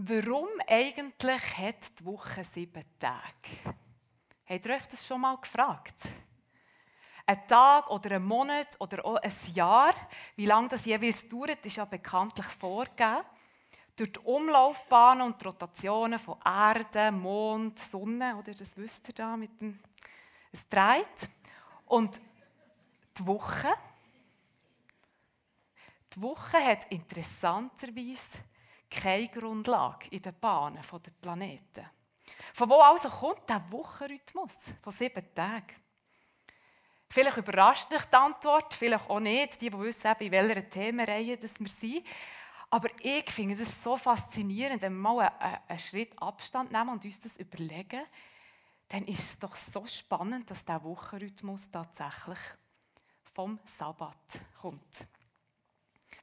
Warum eigentlich hat die Woche sieben Tage? Habt ihr euch das schon mal gefragt? Ein Tag oder ein Monat oder auch ein Jahr, wie lange das jeweils dauert, ist ja bekanntlich vorgegeben. Durch die Umlaufbahnen und die Rotationen von Erde, Mond, Sonne, oder das wisst ihr da mit dem, es dreht. Und die Woche, die Woche hat interessanterweise keine Grundlage in den Bahnen der Planeten. Von wo also kommt der Wochenrhythmus von sieben Tagen? Vielleicht überrascht dich die Antwort, vielleicht auch nicht, die, die wissen, in welcher Themenreihe wir sind. Aber ich finde es so faszinierend, wenn wir mal einen, Schritt Abstand nehmen und uns das überlegen, dann ist es doch so spannend, dass der Wochenrhythmus tatsächlich vom Sabbat kommt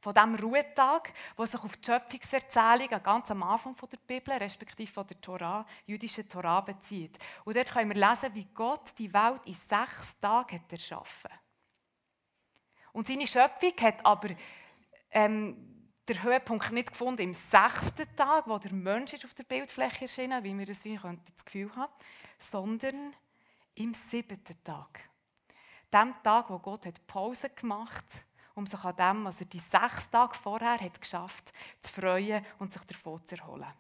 von diesem Ruhetag, der sich auf die Schöpfungserzählung ganz am Anfang der Bibel, respektive von der Torah, jüdischen Torah bezieht. Und dort können wir lesen, wie Gott die Welt in sechs Tagen hat erschaffen Und seine Schöpfung hat aber ähm, der Höhepunkt nicht gefunden im sechsten Tag, wo der Mensch ist auf der Bildfläche erschienen, wie wir das wie könnten das Gefühl haben, sondern im siebten Tag. Dem Tag, wo Gott hat Pause gemacht hat um sich an dem, was er die sechs Tage vorher hat geschafft, zu freuen und sich davon zu erholen.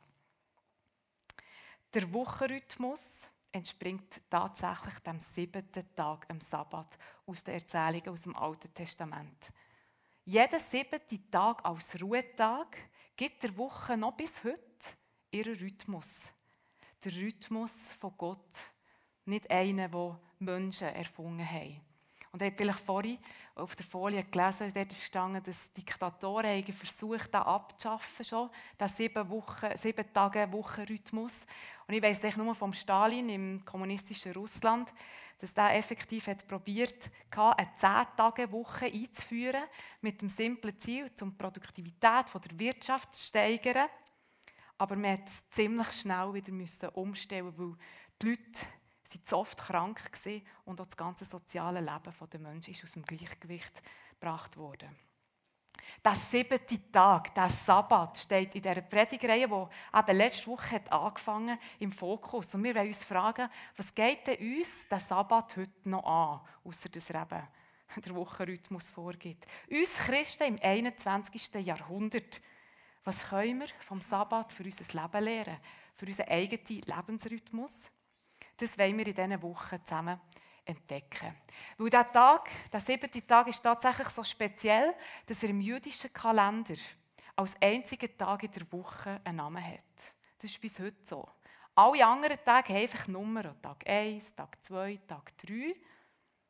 Der Wochenrhythmus entspringt tatsächlich dem siebten Tag am Sabbat aus den Erzählungen aus dem Alten Testament. Jeder siebte Tag als Ruhetag gibt der Woche noch bis heute ihren Rhythmus. Der Rhythmus von Gott, nicht einen, den Menschen erfunden haben. Und ihr habt vielleicht vorhin auf der Folie gelesen, dort ist gestanden, dass Diktatoren versucht, das abzuschaffen, schon, den sieben, Wochen, sieben Tage. Und ich weiss nur vom Stalin im kommunistischen Russland, dass der effektiv hat probiert, eine 10-Tage-Woche einzuführen, mit dem simplen Ziel, die Produktivität der Wirtschaft zu steigern. Aber man musste es ziemlich schnell wieder umstellen, weil die Leute sie zu oft krank gewesen und auch das ganze soziale Leben der Menschen ist aus dem Gleichgewicht gebracht worden. Der siebte Tag, der Sabbat, steht in der Predigreihe, die eben letzte Woche hat angefangen im Fokus. Und wir wollen uns fragen, was geht denn uns der Sabbat heute noch an, außer dass er eben der Wochenrhythmus vorgibt. Uns Christen im 21. Jahrhundert, was können wir vom Sabbat für unser Leben lernen? Für unseren eigenen Lebensrhythmus? Das wollen wir in diesen Wochen zusammen entdecken. Weil dieser Tag, der siebte Tag, ist tatsächlich so speziell, dass er im jüdischen Kalender als einziger Tag in der Woche einen Namen hat. Das ist bis heute so. Alle anderen Tage haben einfach Nummern. Tag 1, Tag 2, Tag 3.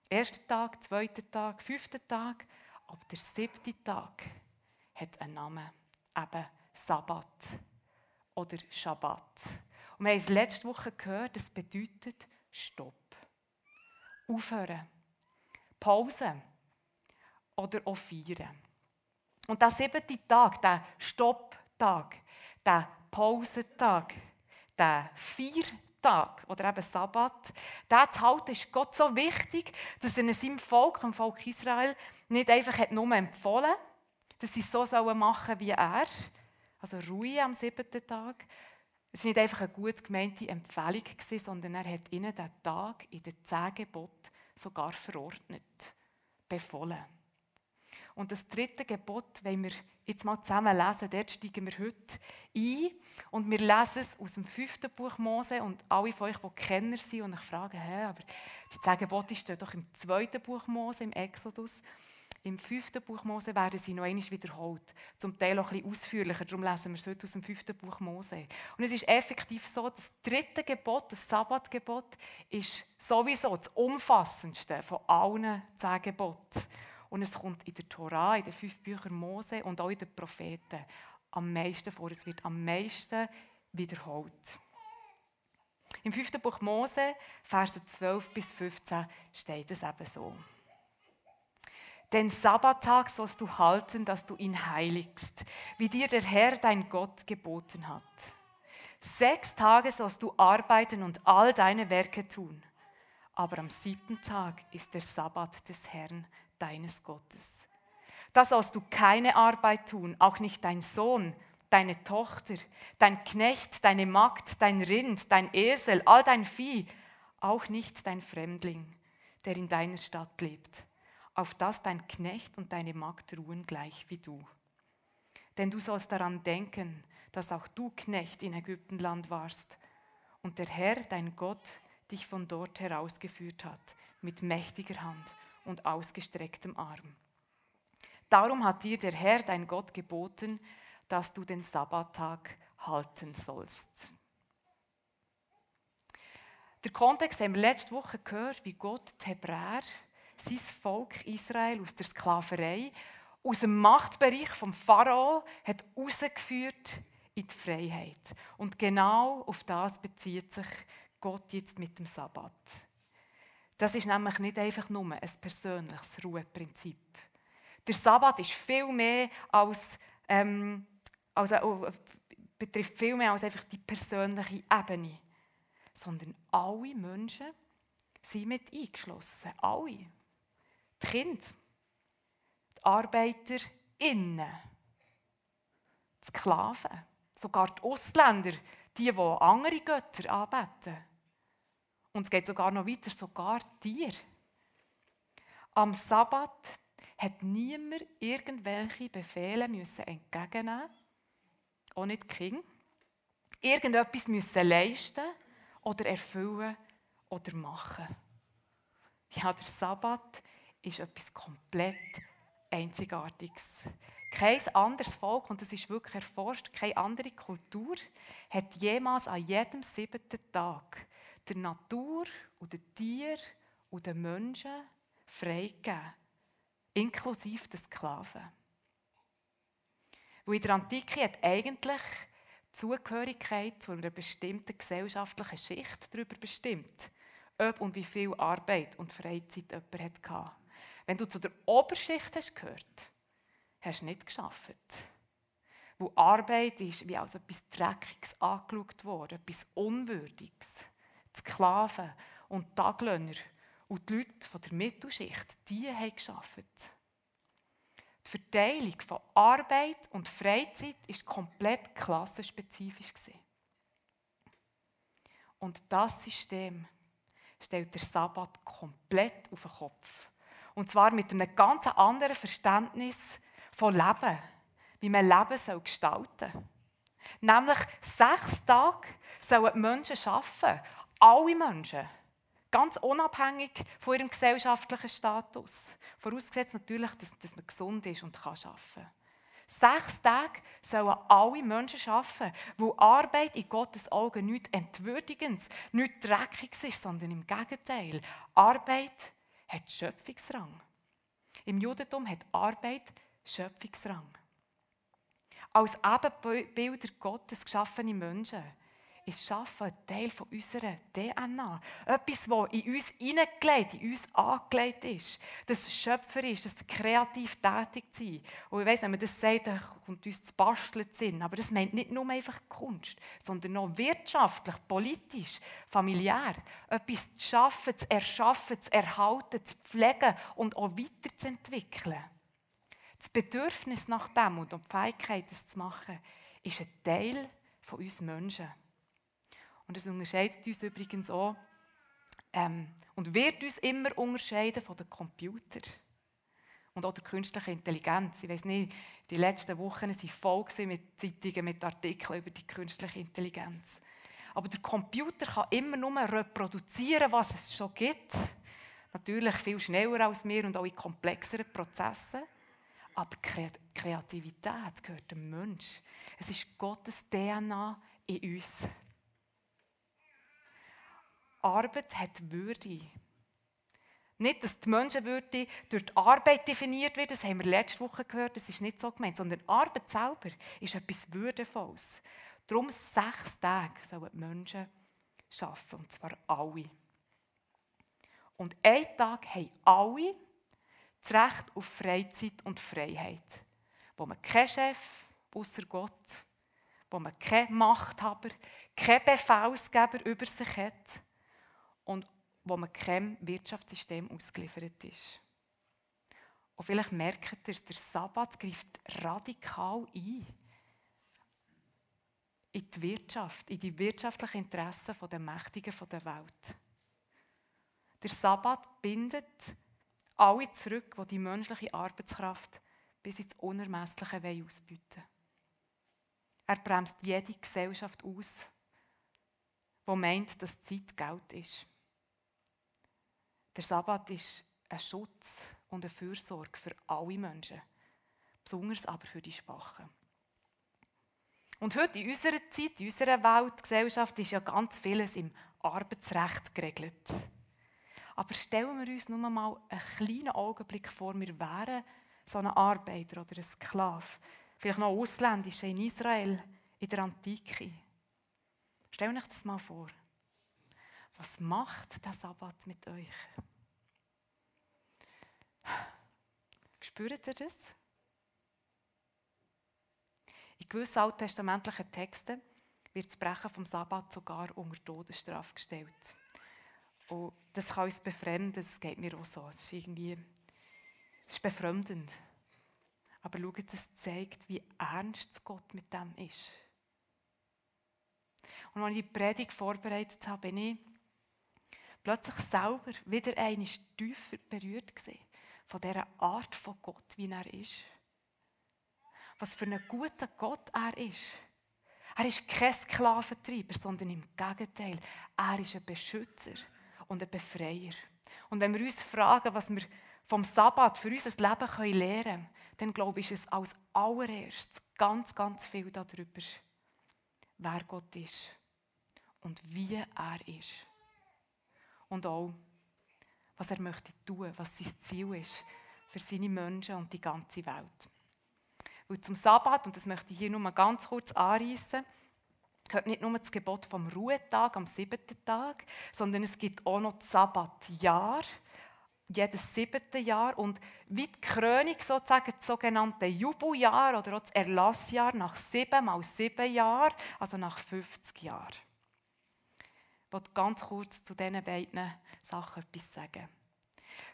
Erster Tag, zweiter Tag, fünfter Tag. Aber der siebte Tag hat einen Namen. Eben Sabbat oder Schabbat. Und wir haben es letzte Woche gehört, das bedeutet Stopp. Aufhören. Pause. Oder auch feiern. Und der siebte Tag, der Stopptag, der Pausentag, der Feiertag oder eben Sabbat, der zu halten ist Gott so wichtig, dass er seinem Volk, dem Volk Israel, nicht einfach nur empfohlen hat, dass sie so machen sollen wie er, also Ruhe am siebten Tag, es war nicht einfach eine gut gemeinte Empfehlung, sondern er hat ihnen den Tag in den zehn sogar verordnet, befohlen. Und das dritte Gebot, wenn wir jetzt mal zusammen lesen, dort steigen wir heute ein und wir lesen es aus dem fünften Buch Mose und alle von euch, die Kenner sind und ich frage, hä, aber die zehn Gebote stehen doch im zweiten Buch Mose, im Exodus. Im fünften Buch Mose werden sie noch einmal wiederholt. Zum Teil auch ein bisschen ausführlicher. Darum lesen wir es heute aus dem fünften Buch Mose. Und es ist effektiv so, das dritte Gebot, das Sabbatgebot, ist sowieso das umfassendste von allen zehn Geboten. Und es kommt in der Torah, in den fünf Büchern Mose und auch in den Propheten am meisten vor. Es wird am meisten wiederholt. Im fünften Buch Mose, Verse 12 bis 15, steht es eben so. Den Sabbattag sollst du halten, dass du ihn heiligst, wie dir der Herr dein Gott geboten hat. Sechs Tage sollst du arbeiten und all deine Werke tun. Aber am siebten Tag ist der Sabbat des Herrn deines Gottes. Da sollst du keine Arbeit tun, auch nicht dein Sohn, deine Tochter, dein Knecht, deine Magd, dein Rind, dein Esel, all dein Vieh, auch nicht dein Fremdling, der in deiner Stadt lebt, auf das dein Knecht und deine Magd ruhen gleich wie du. Denn du sollst daran denken, dass auch du Knecht in Ägyptenland warst und der Herr, dein Gott, dich von dort herausgeführt hat, mit mächtiger Hand und ausgestrecktem Arm. Darum hat dir der Herr, dein Gott, geboten, dass du den Sabbattag halten sollst. Der Kontext haben wir letzte Woche gehört, wie Gott die Hebräer, sein Volk Israel aus der Sklaverei, aus dem Machtbereich vom Pharao hat rausgeführt in die Freiheit. Und genau auf das bezieht sich Gott jetzt mit dem Sabbat. Das ist nämlich nicht einfach nur ein persönliches Ruheprinzip. Der Sabbat ist viel mehr als, ähm, als äh, betrifft viel mehr als einfach die persönliche Ebene, sondern alle Menschen sind mit eingeschlossen. Alle. Die Kinder, die Arbeiter innen, die Sklaven, sogar die Ausländer, die, die andere Götter anbeten. Und es geht sogar noch weiter, sogar Tiere. Am Sabbat hat niemand irgendwelche Befehle müssen entgegennehmen auch nicht die Kinder. Irgendetwas müssen leisten oder erfüllen oder machen. Ja, der Sabbat ist etwas komplett Einzigartiges. Kein anderes Volk, und das ist wirklich erforscht, keine andere Kultur, hat jemals an jedem siebten Tag der Natur und den Tieren und den Menschen freigegeben inklusive der Sklaven. Weil in der Antike hat eigentlich die Zugehörigkeit zu einer bestimmten gesellschaftlichen Schicht darüber bestimmt, ob und wie viel Arbeit und Freizeit jemand hatte. Wenn du zu der Oberschicht hast gehört, hast du nicht geschafft. Wo Arbeit ist wie als etwas Dreckiges angeschaut worden, etwas Unwürdiges. Die Sklaven und Taglöhner und die Leute von der Mittelschicht, die haben geschafft. Die Verteilung von Arbeit und Freizeit ist komplett klassenspezifisch. Und das System stellt der Sabbat komplett auf den Kopf. Und zwar mit einem ganz anderen Verständnis von Leben, wie man Leben soll gestalten soll. Nämlich sechs Tage sollen die Menschen arbeiten. Alle Menschen. Ganz unabhängig von ihrem gesellschaftlichen Status. Vorausgesetzt natürlich, dass, dass man gesund ist und kann arbeiten kann. Sechs Tage sollen alle Menschen arbeiten, wo Arbeit in Gottes Augen nicht entwürdigend, nicht dreckig ist, sondern im Gegenteil. Arbeit hat Schöpfungsrang. Im Judentum hat Arbeit Schöpfungsrang. Als Ebenbilder Gottes geschaffene Menschen ist Schaffen ein Teil von unserer DNA. Etwas, das in uns hineingelegt, in uns angelegt ist. Das Schöpfer ist, das kreativ tätig zu sein. Und ich weiss, wenn man das sagt, dann kommt uns das Basteln Sinn. Aber das meint nicht nur einfach Kunst, sondern auch wirtschaftlich, politisch, familiär. Etwas zu schaffen, zu erschaffen, zu erhalten, zu pflegen und auch weiterzuentwickeln. Das Bedürfnis nach dem und die Fähigkeit, das zu machen, ist ein Teil von uns Menschen. Und das unterscheidet uns übrigens auch ähm, und wird uns immer unterscheiden von den Computern und auch der künstlichen Intelligenz. Ich weiß nicht, die letzten Wochen waren voll mit Zeitungen, mit Artikeln über die künstliche Intelligenz. Aber der Computer kann immer nur reproduzieren, was es schon gibt. Natürlich viel schneller als wir und auch in komplexeren Prozessen. Aber Kreativität gehört dem Mensch. Es ist Gottes DNA in uns. Arbeit hat Würde. Nicht, dass die Menschenwürde durch die Arbeit definiert wird, das haben wir letzte Woche gehört, das ist nicht so gemeint, sondern Arbeit selber ist etwas Würdevolles. Darum sechs Tage sollen die Menschen arbeiten, und zwar alle. Und einen Tag haben alle das Recht auf Freizeit und Freiheit, wo man keinen Chef außer Gott, wo man keinen Machthaber, keinen Befehlsgeber über sich hat, und wo man keinem Wirtschaftssystem ausgeliefert ist. Und vielleicht merkt ihr, der Sabbat greift radikal ein. in die Wirtschaft, in die wirtschaftlichen Interessen der Mächtigen der Welt. Der Sabbat bindet alle zurück, die die menschliche Arbeitskraft bis ins Unermessliche ausbieten Er bremst jede Gesellschaft aus, die meint, dass Zeit Geld ist. Der Sabbat ist ein Schutz und eine Fürsorge für alle Menschen, besonders aber für die Schwachen. Und heute in unserer Zeit, in unserer Welt, Gesellschaft, ist ja ganz vieles im Arbeitsrecht geregelt. Aber stellen wir uns nur mal einen kleinen Augenblick vor, wir wären so ein Arbeiter oder ein Sklave, vielleicht noch ausländischer in Israel, in der Antike. Stell euch das mal vor. Was macht der Sabbat mit euch? Spürt ihr das? In gewissen alttestamentlichen Texten wird das Brechen vom Sabbat sogar unter Todesstrafe gestellt. Und das kann uns befremden, das geht mir auch so. Es ist irgendwie, es ist befremdend. Aber schaut, es zeigt, wie ernst Gott mit dem ist. Und als ich die Predigt vorbereitet habe, bin ich plötzlich selber wieder einmal tiefer berührt gesehen von dieser Art von Gott, wie er ist. Was für ein guter Gott er ist. Er ist kein Sklaventreiber, sondern im Gegenteil, er ist ein Beschützer und ein Befreier. Und wenn wir uns fragen, was wir vom Sabbat für unser Leben lernen können, dann glaube ich, ist es als allererstes ganz, ganz viel darüber, wer Gott ist und wie er ist. Und auch, was er möchte tun, was sein Ziel ist für seine Menschen und die ganze Welt. Weil zum Sabbat, und das möchte ich hier nur ganz kurz anreißen, gehört nicht nur das Gebot vom Ruhetag am siebten Tag, sondern es gibt auch noch das Sabbatjahr, jedes siebte Jahr und wie die Krönung sozusagen das sogenannte Jubeljahr oder auch das Erlassjahr nach sieben mal sieben Jahren, also nach 50 Jahren. Will ganz kurz zu diesen beiden Sachen etwas sagen.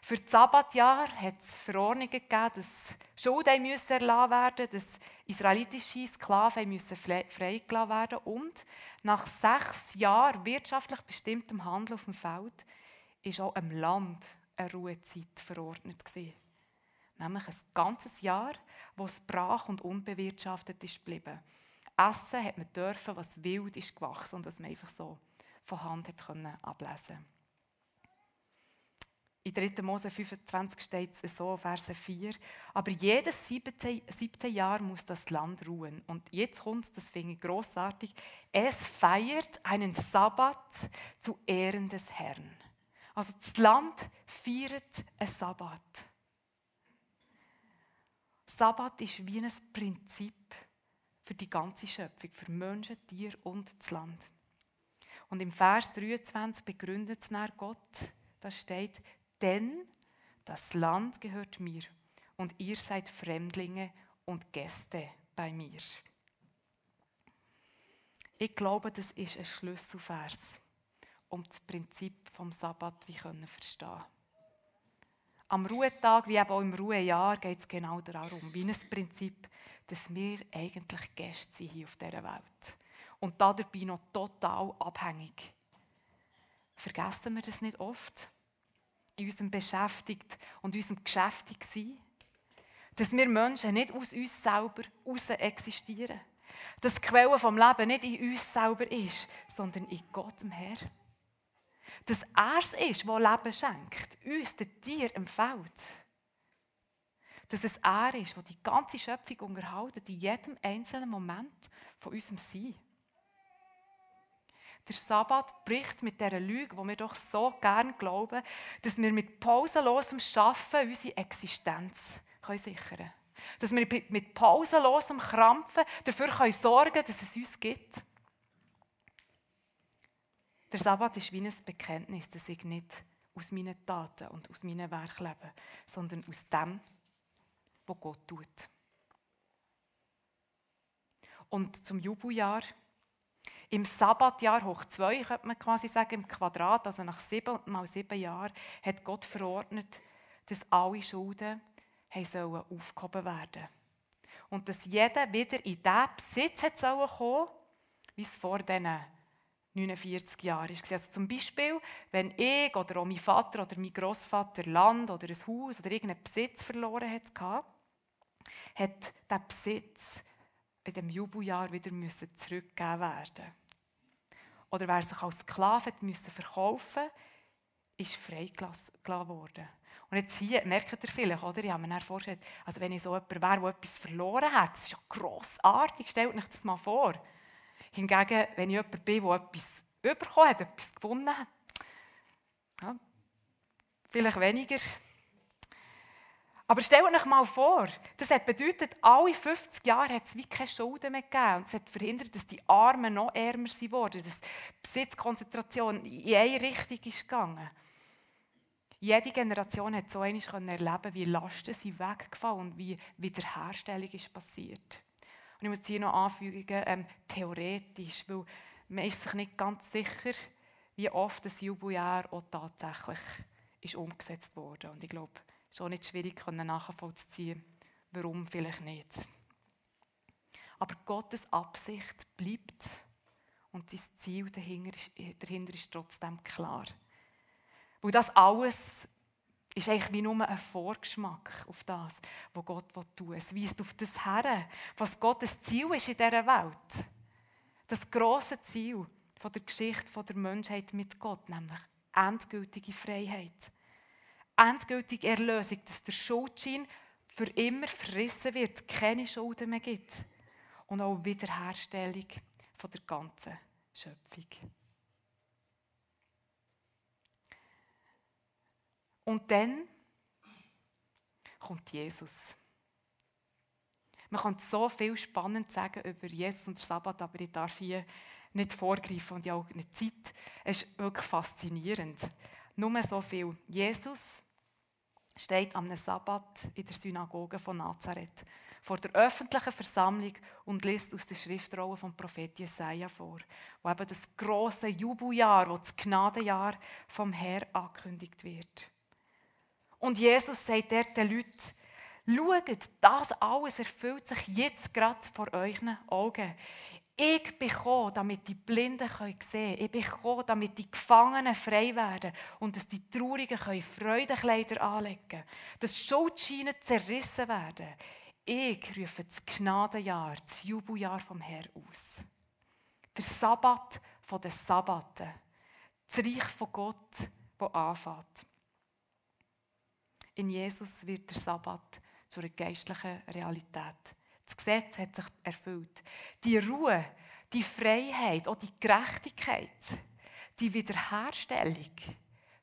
Für das Sabbatjahr hat es Verordnungen gegeben, dass Schulden erlassen werden dass israelitische Sklaven freigelassen werden und nach sechs Jahren wirtschaftlich bestimmtem Handel auf dem Feld ist auch im Land eine Ruhezeit verordnet gewesen. Nämlich ein ganzes Jahr, wo es brach und unbewirtschaftet ist geblieben. Essen hat man dürfen, was wild ist gewachsen und was man einfach so von Hand hat können ablesen in 3. Mose 25 steht es so, Verse 4. Aber jedes siebte, Jahr muss das Land ruhen. Und jetzt kommt es, das finde ich großartig. Es feiert einen Sabbat zu Ehren des Herrn. Also das Land feiert einen Sabbat. Sabbat ist wie ein Prinzip für die ganze Schöpfung, für Menschen, Tiere und das Land. Und im Vers 23 begründet es Gott, da steht, denn das Land gehört mir und ihr seid Fremdlinge und Gäste bei mir. Ich glaube, das ist ein Schlüsselvers, um das Prinzip vom Sabbat wie können verstehen. Am Ruhetag, wie eben auch im Ruhejahr, geht es genau darum, wie ein Prinzip, dass wir eigentlich Gäste sind hier auf dieser Welt und dabei noch total abhängig. Vergessen wir das nicht oft? In unserem Beschäftigt und unserem Geschäftig sein? Dass wir Menschen nicht aus uns selber heraus existieren. Dass die Quelle vom Leben nicht in uns selber ist, sondern in Gott, dem Herr. Dass er es ist, der Leben schenkt, uns, den Tier, empfiehlt. Dass es er ist, der die ganze Schöpfung unterhält, in jedem einzelnen Moment von unserem Sein. Der Sabbat bricht mit dieser Lüge, wo wir doch so gern glauben, dass wir mit pausenlosem Schaffen unsere Existenz sichern können. Dass wir mit pausenlosem Krampfen dafür können sorgen können, dass es uns gibt. Der Sabbat ist wie ein Bekenntnis, dass ich nicht aus meinen Taten und aus meinen Werken lebe, sondern aus dem, was Gott tut. Und zum Jubeljahr im Sabbatjahr hoch zwei, könnte man quasi sagen, im Quadrat, also nach sieben mal sieben Jahren, hat Gott verordnet, dass alle Schulden sollen aufgehoben werden Und dass jeder wieder in den Besitz hat kommen, wie es vor diesen 49 Jahren war. Also zum Beispiel, wenn ich oder auch mein Vater oder mein Großvater Land oder ein Haus oder irgendeinen Besitz verloren hatte, hat der Besitz in dem Jubeljahr wieder zurückgegeben werden Oder wer sich als Sklave müssen verkaufen ist freigelassen worden. Und jetzt hier merkt ihr vielleicht, oder? Ich habe mir vorgestellt, also wenn ich so jemand wäre, der etwas verloren hat, das ist ja grossartig, stellt euch das mal vor. Hingegen, wenn ich jemand bin, der etwas bekommen hat, etwas gewonnen hat, ja, vielleicht weniger. Aber stellt euch mal vor, das hat bedeutet, alle 50 Jahre hat es wie keine Schulden mehr gegeben. Und es hat verhindert, dass die Armen noch ärmer wurden, dass die Besitzkonzentration in eine Richtung ist gegangen. Jede Generation hat so einmal erleben wie Lasten sind weggefallen und wie Wiederherstellung ist passiert. Und ich muss hier noch anfügen, ähm, theoretisch, weil man ist sich nicht ganz sicher, wie oft das Jubeljahr auch tatsächlich ist umgesetzt wurde. Und ich glaube, ist auch nicht schwierig nachvollziehen, warum vielleicht nicht. Aber Gottes Absicht bleibt und sein Ziel dahinter ist, dahinter ist trotzdem klar. Weil das alles ist eigentlich wie nur ein Vorgeschmack auf das, was Gott tun will. Es weist auf das her, was Gottes Ziel ist in dieser Welt. Das große Ziel von der Geschichte der Menschheit mit Gott, nämlich endgültige Freiheit. Endgültige Erlösung, dass der Schuldschein für immer verrissen wird, keine Schulden mehr gibt. Und auch Wiederherstellung von der ganzen Schöpfung. Und dann kommt Jesus. Man kann so viel spannend sagen über Jesus und den Sabbat, aber ich darf hier nicht vorgreifen und ja auch nicht Zeit. Es ist wirklich faszinierend. Nur so viel. Jesus steht am Sabbat in der Synagoge von Nazareth vor der öffentlichen Versammlung und liest aus der Schriftrolle vom Prophet Jesaja vor, wo eben das große Jubeljahr, wo das Gnadenjahr vom Herr angekündigt wird. Und Jesus sagt dort den Leuten, schaut, das alles erfüllt sich jetzt gerade vor euren Augen. Ich bin gekommen, damit die Blinden sehen können. Ich bin gekommen, damit die Gefangenen frei werden und dass die Traurigen Freudenkleider anlegen können. Dass Schuldscheine zerrissen werden. Ich rufe das Gnadenjahr, das Jubeljahr vom Herrn aus. Der Sabbat den Sabbaten. Das Reich von Gott, das anfängt. In Jesus wird der Sabbat zu einer geistlichen Realität. Das Gesetz hat sich erfüllt. Die Ruhe, die Freiheit, auch die Gerechtigkeit, die Wiederherstellung,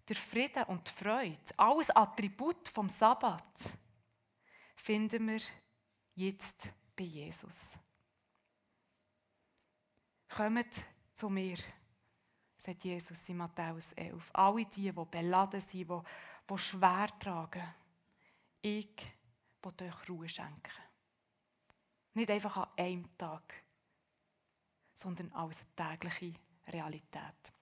der Frieden und die Freude, alles Attribut vom Sabbat, finden wir jetzt bei Jesus. Kommt zu mir, sagt Jesus in Matthäus 11. Alle die, die beladen sind, die die schwer tragen. Ich will euch Ruhe schenken. Nicht einfach an einem Tag, sondern als tägliche Realität.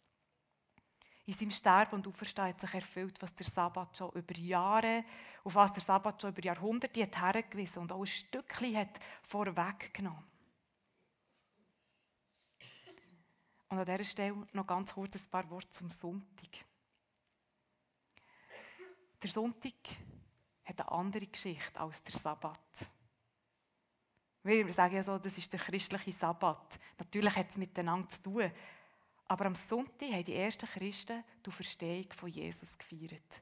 In seinem Sterben und Auferstehen hat sich erfüllt, was der Sabbat schon über Jahre, auf was der Sabbat schon über Jahrhunderte hat hergewiesen und auch ein Stückchen hat vorweggenommen. Und an dieser Stelle noch ganz kurz ein paar Worte zum Sonntag. Der Sonntag hat eine andere Geschichte als der Sabbat. Wir sagen ja so, das ist der christliche Sabbat. Natürlich hat es miteinander zu tun. Aber am Sonntag haben die ersten Christen die Verstehung von Jesus gefeiert.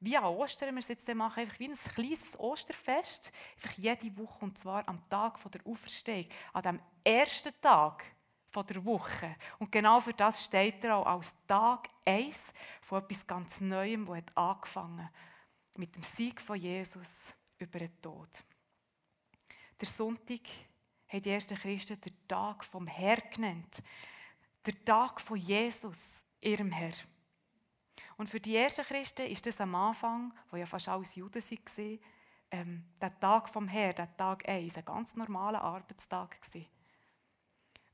Wie an Ostern, wir jetzt machen, einfach wie ein kleines Osterfest, einfach jede Woche, und zwar am Tag der Auferstehung, an dem ersten Tag der Woche. Und genau für das steht er auch als Tag 1 von etwas ganz Neuem, das hat angefangen mit dem Sieg von Jesus über den Tod. Der Sonntag haben die ersten Christen den Tag vom Herr genannt. Der Tag von Jesus, ihrem Herr. Und für die ersten Christen ist das am Anfang, wo ja fast alles Juden waren, ähm, der Tag vom Herr, der Tag 1, ein ganz normaler Arbeitstag gewesen.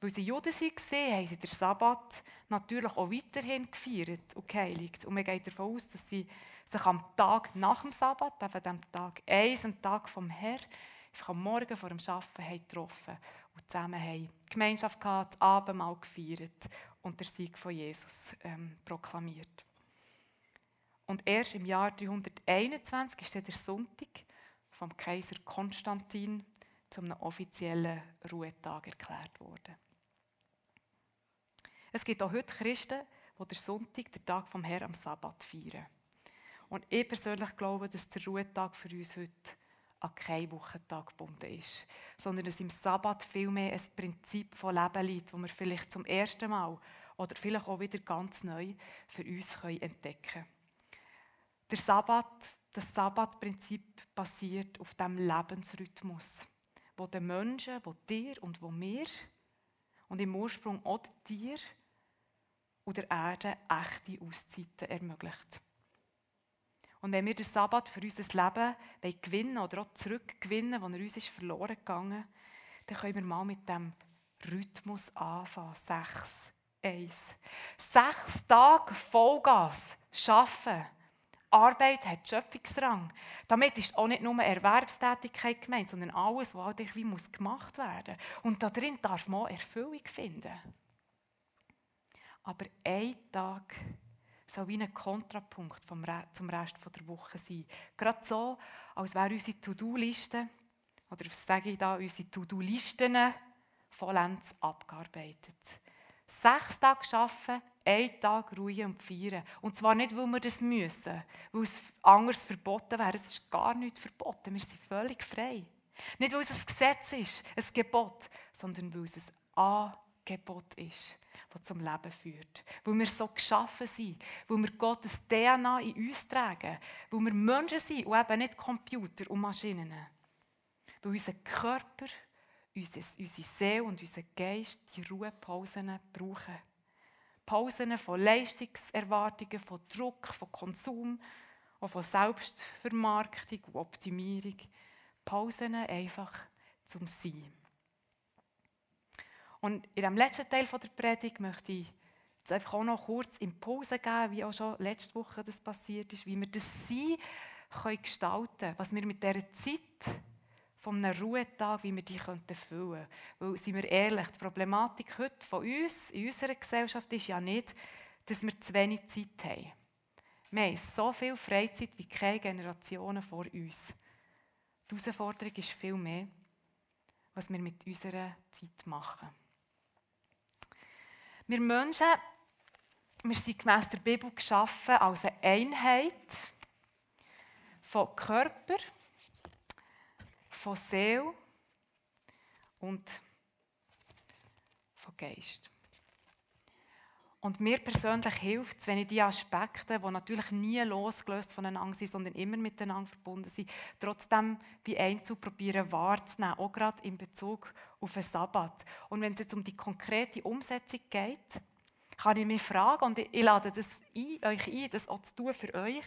Weil sie Juden waren, haben sie den Sabbat natürlich auch weiterhin gefeiert und geheiligt. Und man geht davon aus, dass sie sich am Tag nach dem Sabbat, eben dem Tag 1, am Tag vom Herr, einfach am Morgen vor dem Arbeiten getroffen und zusammen haben Gemeinschaft gehabt, das Abendmahl gefeiert und der Sieg von Jesus ähm, proklamiert. Und erst im Jahr 321 ist der Sonntag vom Kaiser Konstantin zum offiziellen Ruhetag erklärt worden. Es gibt auch heute Christen, die der Sonntag, der Tag vom Herrn, am Sabbat feiern. Und ich persönlich glaube, dass der Ruhetag für uns heute an keinen Wochentag gebunden ist, sondern dass im Sabbat vielmehr ein Prinzip von Leben liegt, das wir vielleicht zum ersten Mal oder vielleicht auch wieder ganz neu für uns entdecken können. Der Sabbat, das Sabbatprinzip basiert auf dem Lebensrhythmus, wo den Menschen, wo dir und wo mir und im Ursprung auch dir und der Erde echte Auszeiten ermöglicht. Und wenn wir den Sabbat für unser Leben gewinnen oder auch zurückgewinnen, wo er uns ist verloren gegangen, dann können wir mal mit dem Rhythmus anfangen. Sechs, eins. Sechs Tage Vollgas schaffen. Arbeit hat Schöpfungsrang. Damit ist auch nicht nur Erwerbstätigkeit gemeint, sondern alles, was halt wie muss gemacht werden muss. Und darin darf man Erfüllung finden. Aber ein Tag soll wie ein Kontrapunkt vom Re zum Rest der Woche sein. Gerade so, als wäre unsere To-Do-Liste, oder was sage ich da, unsere To-Do-Listen vollends abgearbeitet. Sechs Tage arbeiten, einen Tag ruhen und feiern. Und zwar nicht, weil wir das müssen, weil es anders verboten wäre. Es ist gar nicht verboten. Wir sind völlig frei. Nicht, weil es ein Gesetz ist, ein Gebot, sondern weil es ein Angebot ist das zum Leben führt. Weil wir so geschaffen sind, weil wir Gottes DNA in uns tragen, weil wir Menschen sind und eben nicht Computer und Maschinen. Weil unser Körper, unsere Seele und unser Geist die Ruhepausen brauchen. Pausen von Leistungserwartungen, von Druck, von Konsum und von Selbstvermarktung und Optimierung. Pausen einfach zum Sein. Und in dem letzten Teil der Predigt möchte ich jetzt einfach auch noch kurz Impulse geben, wie auch schon letzte Woche das passiert ist, wie wir das Sein können gestalten können, was wir mit dieser Zeit von einem Ruhetag, wie wir die füllen könnten. Weil, seien wir ehrlich, die Problematik heute von uns, in unserer Gesellschaft, ist ja nicht, dass wir zu wenig Zeit haben. Wir haben so viel Freizeit wie keine Generationen vor uns. Die Herausforderung ist viel mehr, was wir mit unserer Zeit machen. Wir Menschen, wir sind gemäss der Bibel geschaffen als eine Einheit von Körper, von Seele und von Geist. Und mir persönlich hilft es, wenn ich die Aspekte, die natürlich nie losgelöst voneinander sind, sondern immer miteinander verbunden sind, trotzdem wie einzeln probieren wahrzunehmen, auch gerade in Bezug auf den Sabbat. Und wenn es jetzt um die konkrete Umsetzung geht, kann ich mich fragen, und ich lade das ein, euch ein, das auch zu tun für euch,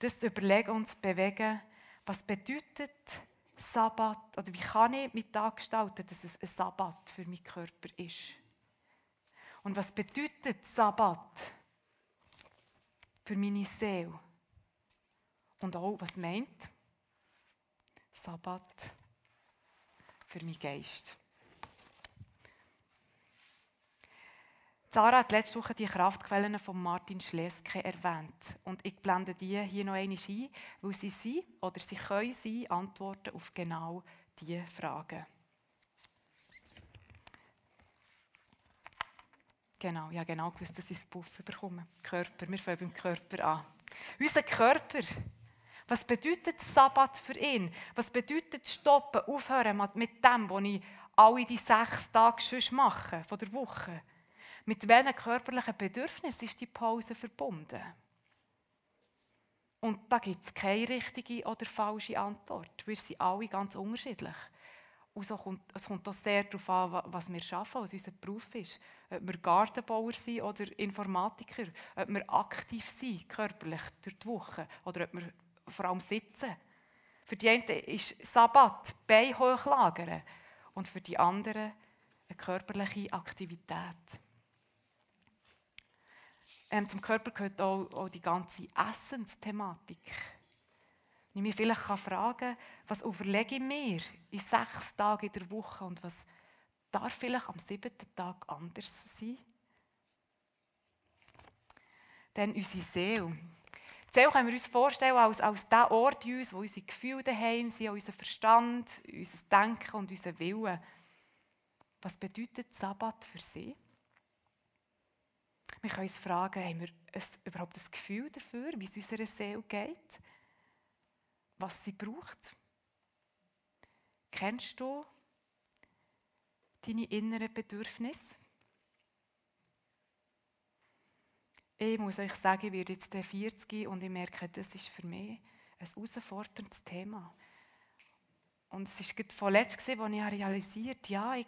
das zu überlegen und zu bewegen, was bedeutet Sabbat, oder wie kann ich meinen Tag gestalten, dass es ein Sabbat für meinen Körper ist. Und was bedeutet Sabbat für meine Seele? Und auch, was meint Sabbat für meinen Geist? Sarah hat letzte Woche die Kraftquellen von Martin Schleske erwähnt. Und ich blende die hier noch einmal ein, weil sie sind oder sie können sein Antworten auf genau diese Fragen. Genau, ja genau gewusst, dass ich das Buff bekomme. Körper, wir fangen beim Körper an. Unser Körper, was bedeutet Sabbat für ihn? Was bedeutet stoppen, aufhören mit dem, was ich alle die sechs Tage schon mache, von der Woche? Mit welchen körperlichen Bedürfnissen ist die Pause verbunden? Und da gibt es keine richtige oder falsche Antwort. Wir sind alle ganz unterschiedlich. Und so kommt, es kommt auch sehr darauf an, was wir arbeiten, was unser Beruf ist. Ob wir Gartenbauer sind oder Informatiker, ob wir aktiv sind, körperlich durch die Woche, oder ob wir vor allem sitzen. Für die einen ist Sabbat Bein hochlagern und für die anderen eine körperliche Aktivität. Ähm, zum Körper gehört auch, auch die ganze Essensthematik. Ich mich vielleicht fragen kann, was überlege ich mir in sechs Tagen in der Woche und was darf vielleicht am siebten Tag anders sein? Dann unsere Seele. Die Seele können wir uns vorstellen als, als der Ort in uns, wo unsere Gefühle daheim sind, unser Verstand, unser Denken und unser Willen. Was bedeutet Sabbat für sie? Wir können uns fragen, haben wir überhaupt ein Gefühl dafür, wie es unserer Seele geht? Was sie braucht? Kennst du deine inneren Bedürfnisse? Ich muss euch sagen, ich werde jetzt 40 und ich merke, das ist für mich ein herausforderndes Thema. Und es war gerade vorletzt, als ich realisiert ja, ich,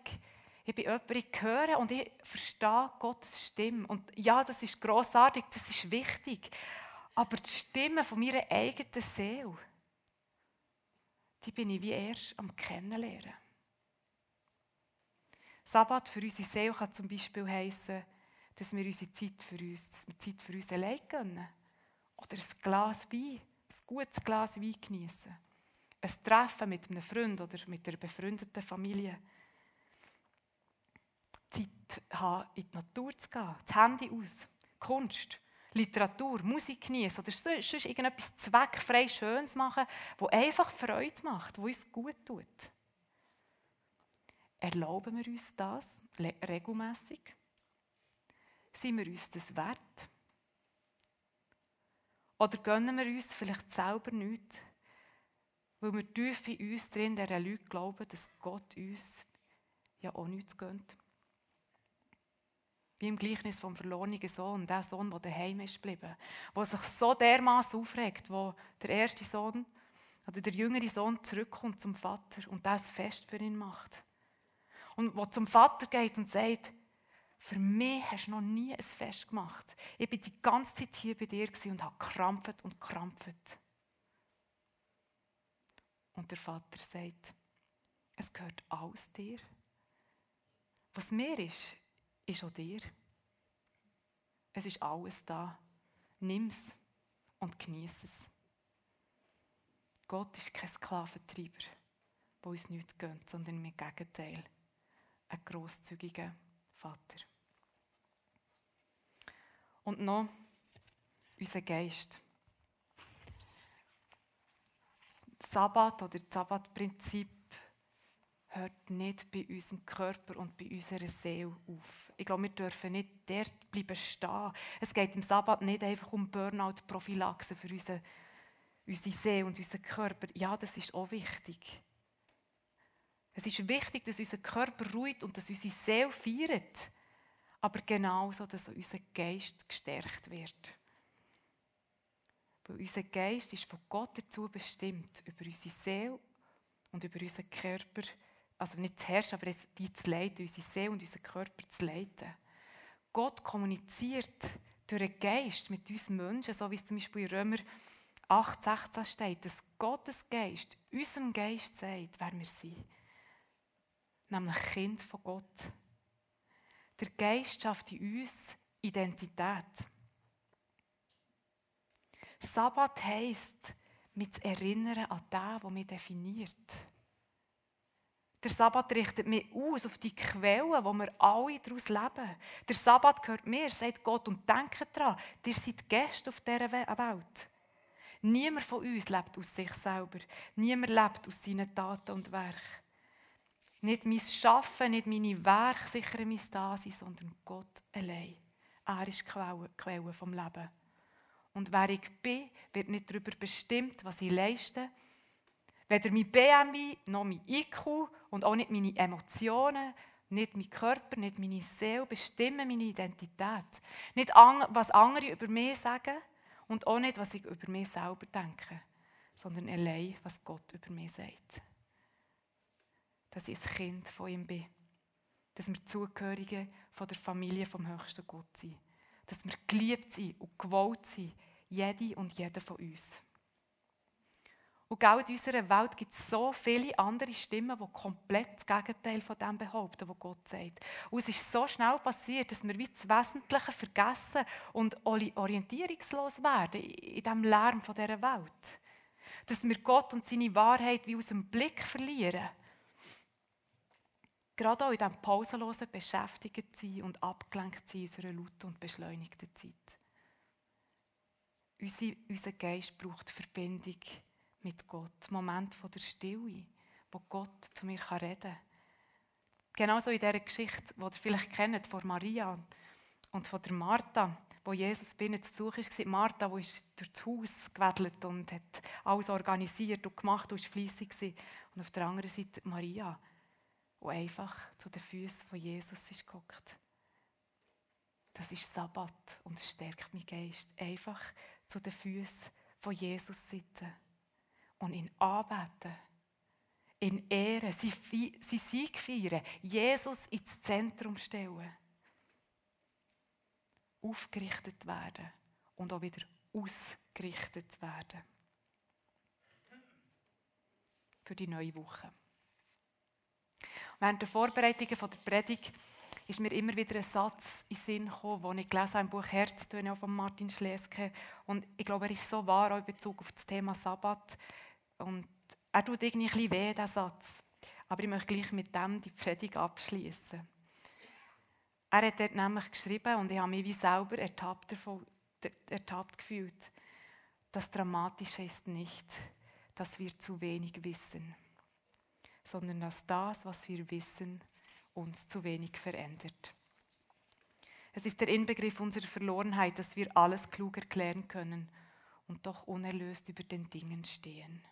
ich bin jemand, ich höre und ich verstehe Gottes Stimme. Und ja, das ist grossartig, das ist wichtig. Aber die Stimme von meiner eigenen Seele, die bin ich wie erst am Kennenlernen. Sabbat für unsere Seele kann zum Beispiel heißen, dass wir unsere Zeit für uns, dass wir Zeit für uns allein gönnen. Oder ein Glas Wein, ein gutes Glas Wein genießen. Ein Treffen mit einem Freund oder mit einer befreundeten Familie. Zeit haben, in die Natur zu gehen, das Handy aus, Kunst, Literatur, Musik genießen oder sonst irgendetwas zweckfrei Schönes machen, wo einfach Freude macht, wo uns gut tut. Erlauben wir uns das regelmäßig? Sind wir uns das wert? Oder gönnen wir uns vielleicht selber nichts, weil wir tief in uns drin der Leute glauben, dass Gott uns ja auch nichts gönnt? Wie im Gleichnis vom verlorenen Sohn, der Sohn, der daheim ist geblieben, der sich so dermaßen aufregt, wo der erste Sohn oder der jüngere Sohn zurückkommt zum Vater und das Fest für ihn macht. Und wo zum Vater geht und sagt, für mich hast du noch nie ein Fest gemacht. Ich bin die ganze Zeit hier bei dir und habe krampft und krampft. Und der Vater sagt, es gehört alles dir. Was mir ist, ist auch dir. Es ist alles da. Nimm es und genieße es. Gott ist kein Sklaventreiber, der uns nichts gönnt, sondern im Gegenteil ein grosszügiger Vater. Und noch unser Geist. Sabbat oder das Sabbatprinzip hört nicht bei unserem Körper und bei unserer Seele auf. Ich glaube, wir dürfen nicht dort bleiben stehen. Es geht im Sabbat nicht einfach um Burnout-Prophylaxe für unsere, unsere Seele und unseren Körper. Ja, das ist auch wichtig. Es ist wichtig, dass unser Körper ruht und dass unsere Seele feiert. Aber genauso, dass unser Geist gestärkt wird. Weil unser Geist ist von Gott dazu bestimmt, über unsere Seele und über unseren Körper also nicht zu herrschen, aber die zu leiten, unsere Seele und unseren Körper zu leiten. Gott kommuniziert durch den Geist mit uns Menschen, so wie es zum Beispiel in Römer 8, 16 steht, dass Gottes Geist unserem Geist sagt, wer wir sind. Nämlich Kind von Gott. Der Geist schafft in uns Identität. Sabbat heisst, mit erinnern an den, der mich definiert. Der Sabbat richtet mich aus auf die Quellen, wo wir alle daraus leben. Der Sabbat gehört mir, sagt Gott, und denkt daran, ihr seid Gäste auf dieser Welt. Niemand von uns lebt aus sich selber. Niemand lebt aus seinen Taten und Werken. Nicht mein Schaffen, nicht meine Werke sichern mein Dasein, sondern Gott allein. Er ist die Quelle vom Leben. Und wer ich bin, wird nicht darüber bestimmt, was ich leiste, Weder mein BMW, noch mein IQ und auch nicht meine Emotionen, nicht mein Körper, nicht meine Seele bestimmen meine Identität. Nicht was andere über mich sagen und auch nicht, was ich über mich selber denke, sondern allein, was Gott über mich sagt. Dass ich ein Kind von ihm bin. Dass wir Zugehörige von der Familie vom höchsten Gott sind. Dass wir geliebt sind und gewollt sind, jede und jeder von uns. Und genau in unserer Welt gibt es so viele andere Stimmen, die komplett das Gegenteil von dem behaupten, was Gott sagt. Und es ist so schnell passiert, dass wir wie das Wesentliche vergessen und orientierungslos werden in diesem Lärm dieser Welt. dass wir Gott und seine Wahrheit wie aus dem Blick verlieren. Gerade auch in diesem pausenlosen beschäftigt sein und abgelenkt sein in unserer lauten und beschleunigten Zeit. Unser Geist braucht Verbindung mit Gott. Moment von der Stille, wo Gott zu mir reden kann. Genauso in dieser Geschichte, die ihr vielleicht kennt, von Maria und von der Martha, wo Jesus bei ihnen zu Besuch war. Martha, die ist durch das Haus gewedelt und hat alles organisiert und gemacht und war fleissig. Und auf der anderen Seite Maria, die einfach zu den Füßen von Jesus ist. Das ist Sabbat und stärkt meinen Geist. Einfach zu den Füßen von Jesus sitzen und ihn anbeten, in Ehren, sein Sieg feiern, Jesus ins Zentrum stellen, aufgerichtet werden und auch wieder ausgerichtet werden. Für die neue Woche. Während der Vorbereitungen der Predigt ist mir immer wieder ein Satz in den Sinn gekommen, den ich gelesen habe im Buch Herztöne von Martin Schleske. Und ich glaube, er ist so wahr auch in Bezug auf das Thema Sabbat. Und er tut irgendwie ein bisschen weh, dieser Satz. Aber ich möchte gleich mit dem die Predigt abschließen. Er hat dort nämlich geschrieben, und ich habe mich wie selber ertappt, davon, ertappt gefühlt, das Dramatische ist nicht, dass wir zu wenig wissen, sondern dass das, was wir wissen, uns zu wenig verändert. Es ist der Inbegriff unserer Verlorenheit, dass wir alles klug erklären können und doch unerlöst über den Dingen stehen.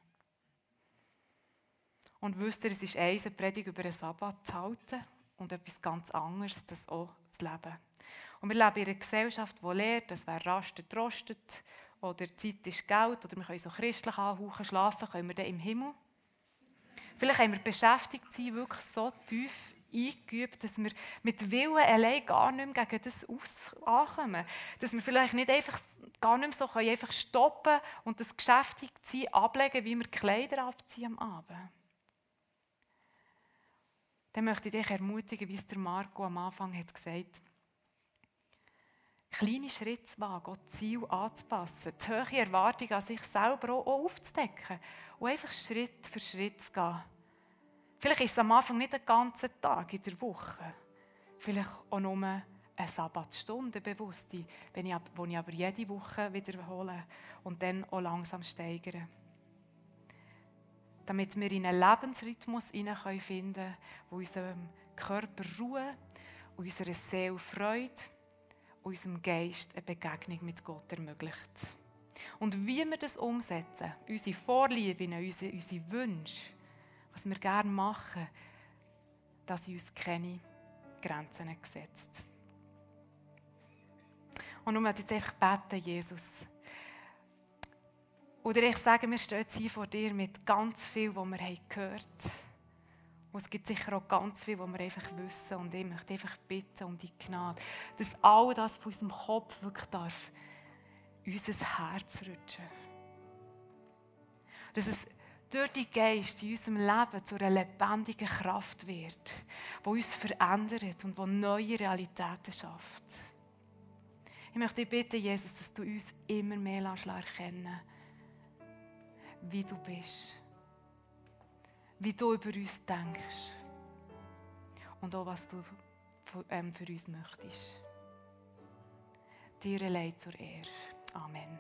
Und wisst ihr, es ist eins, eine Predigt über den Sabbat zu halten und etwas ganz anderes, das auch zu leben. Und wir leben in einer Gesellschaft, die lehrt, dass wer rastet, rostet, oder Zeit ist Geld, oder wir können so christlich anhauchen, schlafen können wir dann im Himmel. Vielleicht haben wir beschäftigt sein, wirklich so tief eingeübt, dass wir mit Willen allein gar nicht mehr gegen das ankommen. Dass wir vielleicht nicht einfach gar nicht mehr so können, einfach stoppen und das geschäftig sein ablegen, wie wir Kleider abziehen am Abend dann möchte ich dich ermutigen, wie es der Marco am Anfang hat gesagt. Kleine Schritte zu wagen, das Ziel anzupassen, die hohe Erwartung an sich selber auch aufzudecken und einfach Schritt für Schritt zu gehen. Vielleicht ist es am Anfang nicht den ganzen Tag in der Woche, vielleicht auch nur eine Sabbatstunde bewusst, die ich aber jede Woche wiederhole und dann auch langsam steigere damit wir in einen Lebensrhythmus finden können, wo unserem Körper Ruhe, unserer Seele Freude, unserem Geist eine Begegnung mit Gott ermöglicht. Und wie wir das umsetzen, unsere Vorlieben, unsere, unsere Wünsche, was wir gerne machen, dass sind uns keine Grenzen gesetzt. Und nun möchte ich jetzt einfach beten, Jesus, oder ich sage, wir stehen hier vor dir mit ganz viel, was wir gehört haben. Und es gibt sicher auch ganz viel, was wir einfach wissen. Und ich möchte einfach bitten um die Gnade, dass all das von unserem Kopf wirklich darf unser Herz rutschen. Dass es durch die Geist in unserem Leben zu einer lebendigen Kraft wird, die uns verändert und die neue Realitäten schafft. Ich möchte dich bitten, Jesus, dass du uns immer mehr erkennen lässt wie du bist. Wie du über uns denkst. Und auch, was du ähm, für uns möchtest. Dir allein zur Ehre. Amen.